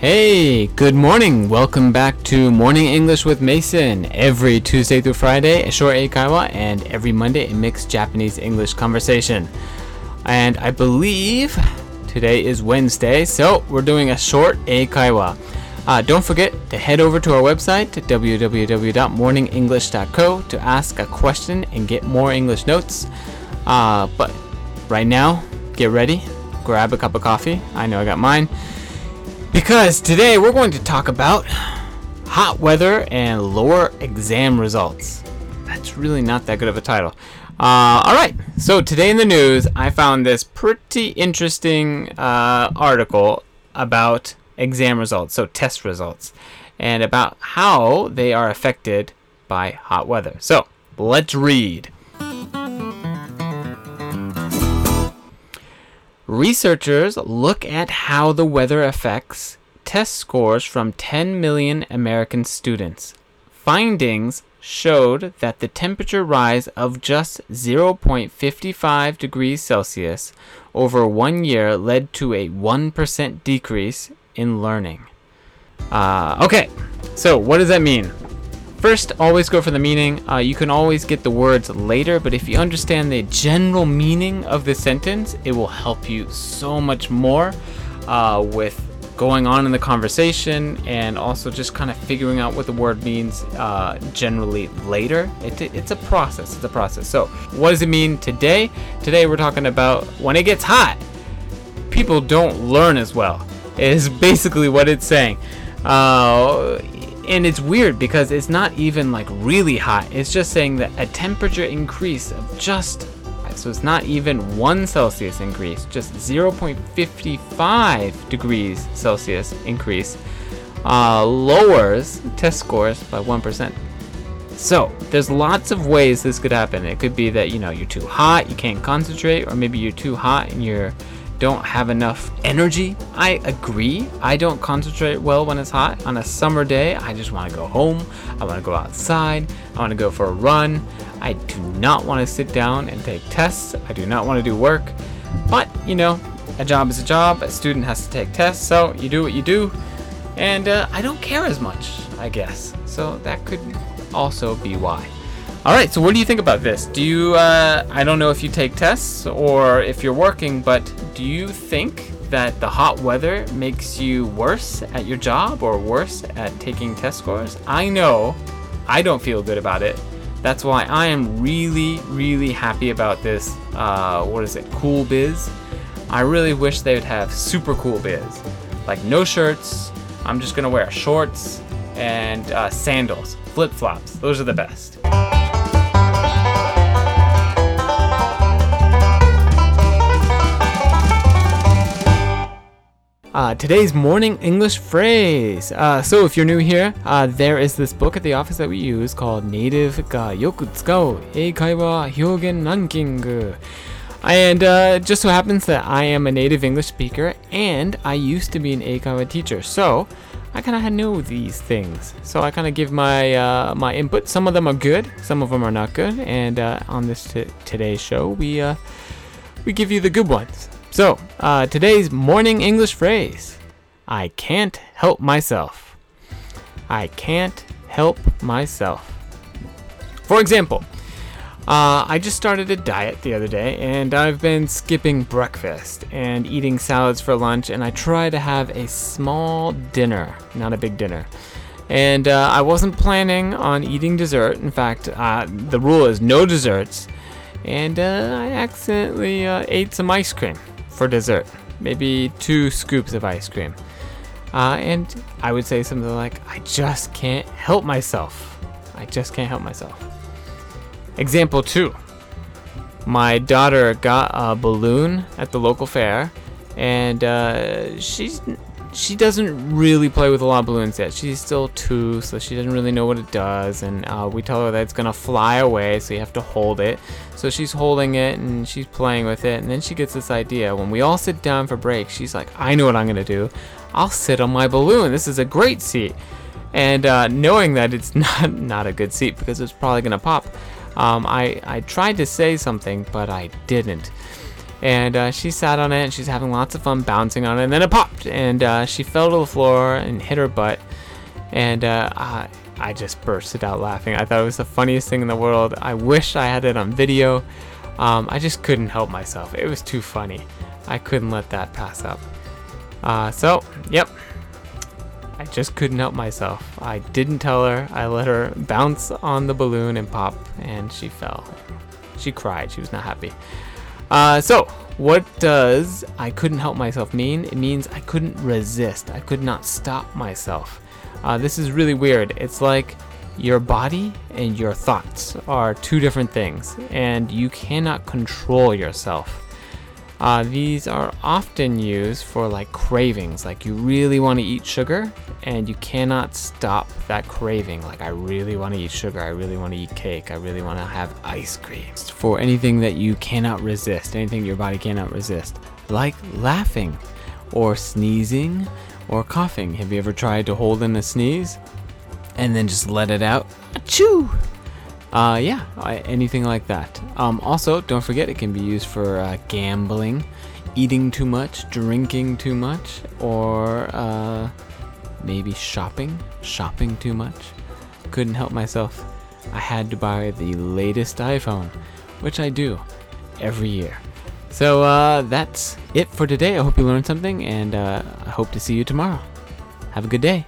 Hey, good morning. Welcome back to Morning English with Mason. Every Tuesday through Friday, a short eikaiwa, and every Monday, a mixed Japanese English conversation. And I believe today is Wednesday, so we're doing a short eikaiwa. Uh, don't forget to head over to our website, www.morningenglish.co, to ask a question and get more English notes. Uh, but right now, get ready, grab a cup of coffee. I know I got mine because today we're going to talk about hot weather and lower exam results. That's really not that good of a title. Uh, all right, so today in the news, I found this pretty interesting uh, article about exam results, so test results, and about how they are affected by hot weather. So let's read. Researchers look at how the weather affects test scores from 10 million American students. Findings showed that the temperature rise of just 0.55 degrees Celsius over one year led to a 1% decrease in learning. Uh, okay, so what does that mean? First, always go for the meaning. Uh, you can always get the words later, but if you understand the general meaning of the sentence, it will help you so much more uh, with going on in the conversation and also just kind of figuring out what the word means uh, generally later. It, it's a process. It's a process. So, what does it mean today? Today, we're talking about when it gets hot, people don't learn as well, is basically what it's saying. Uh, and it's weird because it's not even like really hot. It's just saying that a temperature increase of just so it's not even 1 Celsius increase, just 0.55 degrees Celsius increase uh, lowers test scores by 1%. So, there's lots of ways this could happen. It could be that, you know, you're too hot, you can't concentrate, or maybe you're too hot and you're don't have enough energy. I agree. I don't concentrate well when it's hot. On a summer day, I just want to go home. I want to go outside. I want to go for a run. I do not want to sit down and take tests. I do not want to do work. But, you know, a job is a job. A student has to take tests, so you do what you do. And uh, I don't care as much, I guess. So that could also be why. All right, so what do you think about this? Do you, uh, I don't know if you take tests or if you're working, but do you think that the hot weather makes you worse at your job or worse at taking test scores? I know I don't feel good about it. That's why I am really, really happy about this. Uh, what is it? Cool Biz. I really wish they would have super cool biz. Like no shirts. I'm just gonna wear shorts and uh, sandals, flip flops. Those are the best. Uh, today's morning English phrase. Uh, so, if you're new here, uh, there is this book at the office that we use called Native ga yoku tsukau eikaiwa hyogen ranking. And uh, just so happens that I am a native English speaker and I used to be an eikaiwa teacher. So, I kind of know these things. So, I kind of give my uh, my input. Some of them are good, some of them are not good. And uh, on this t- today's show, we we give you the good ones. So, uh, today's morning English phrase I can't help myself. I can't help myself. For example, uh, I just started a diet the other day and I've been skipping breakfast and eating salads for lunch, and I try to have a small dinner, not a big dinner. And uh, I wasn't planning on eating dessert. In fact, uh, the rule is no desserts. And uh, I accidentally uh, ate some ice cream for dessert. Maybe two scoops of ice cream. Uh, and I would say something like, I just can't help myself. I just can't help myself. Example two My daughter got a balloon at the local fair, and uh, she's she doesn't really play with a lot of balloons yet. She's still two, so she doesn't really know what it does. And uh, we tell her that it's gonna fly away, so you have to hold it. So she's holding it and she's playing with it. And then she gets this idea. When we all sit down for break, she's like, I know what I'm gonna do. I'll sit on my balloon. This is a great seat. And uh, knowing that it's not not a good seat because it's probably gonna pop, um, I I tried to say something, but I didn't. And uh, she sat on it and she's having lots of fun bouncing on it. And then it popped and uh, she fell to the floor and hit her butt. And uh, I, I just bursted out laughing. I thought it was the funniest thing in the world. I wish I had it on video. Um, I just couldn't help myself. It was too funny. I couldn't let that pass up. Uh, so, yep. I just couldn't help myself. I didn't tell her. I let her bounce on the balloon and pop, and she fell. She cried. She was not happy. Uh, so, what does I couldn't help myself mean? It means I couldn't resist. I could not stop myself. Uh, this is really weird. It's like your body and your thoughts are two different things, and you cannot control yourself. Uh, these are often used for like cravings, like you really want to eat sugar and you cannot stop that craving. Like, I really want to eat sugar, I really want to eat cake, I really want to have ice cream. For anything that you cannot resist, anything your body cannot resist, like laughing or sneezing or coughing. Have you ever tried to hold in a sneeze and then just let it out? Achoo! Uh, yeah, anything like that. Um, also, don't forget it can be used for uh, gambling, eating too much, drinking too much, or uh, maybe shopping, shopping too much. Couldn't help myself. I had to buy the latest iPhone, which I do every year. So uh, that's it for today. I hope you learned something, and uh, I hope to see you tomorrow. Have a good day.